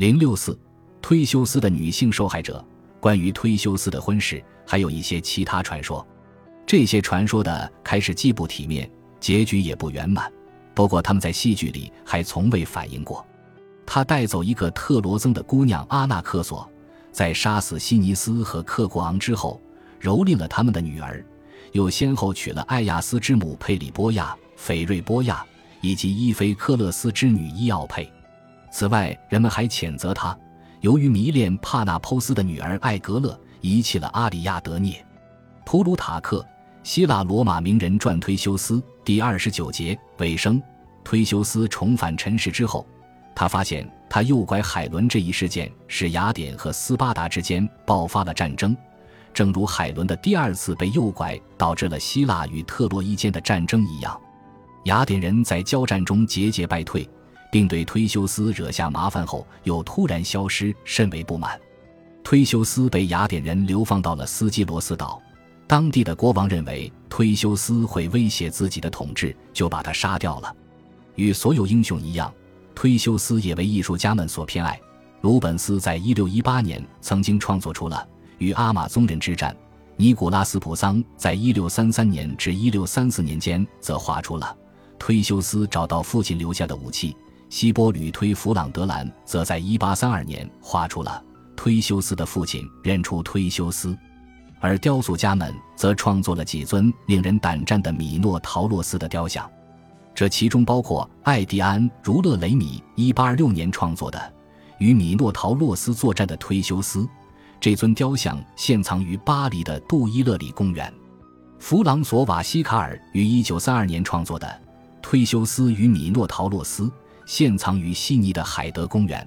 零六四，忒修斯的女性受害者。关于忒修斯的婚事，还有一些其他传说。这些传说的开始既不体面，结局也不圆满。不过他们在戏剧里还从未反映过。他带走一个特罗曾的姑娘阿纳克索，在杀死西尼斯和克国昂之后，蹂躏了他们的女儿，又先后娶了艾亚斯之母佩里波亚、斐瑞波亚以及伊菲克勒斯之女伊奥佩。此外，人们还谴责他，由于迷恋帕纳波斯的女儿艾格勒，遗弃了阿里亚德涅。普鲁塔克《希腊罗马名人传》忒修斯第二十九节尾声：忒修斯重返尘世之后，他发现他诱拐海伦这一事件使雅典和斯巴达之间爆发了战争，正如海伦的第二次被诱拐导致了希腊与特洛伊间的战争一样。雅典人在交战中节节败退。并对忒修斯惹下麻烦后又突然消失甚为不满。忒修斯被雅典人流放到了斯基罗斯岛，当地的国王认为忒修斯会威胁自己的统治，就把他杀掉了。与所有英雄一样，忒修斯也为艺术家们所偏爱。鲁本斯在一六一八年曾经创作出了《与阿马宗人之战》，尼古拉斯普桑在一六三三年至一六三四年间则画出了忒修斯找到父亲留下的武器。希波吕忒弗朗德兰则在1832年画出了忒修斯的父亲认出忒修斯，而雕塑家们则创作了几尊令人胆战的米诺陶洛斯的雕像，这其中包括艾迪安·茹勒雷米1826年创作的与米诺陶洛斯作战的忒修斯，这尊雕像现藏于巴黎的杜伊勒里公园。弗朗索瓦西卡尔于1932年创作的忒修斯与米诺陶洛斯。现藏于悉尼的海德公园。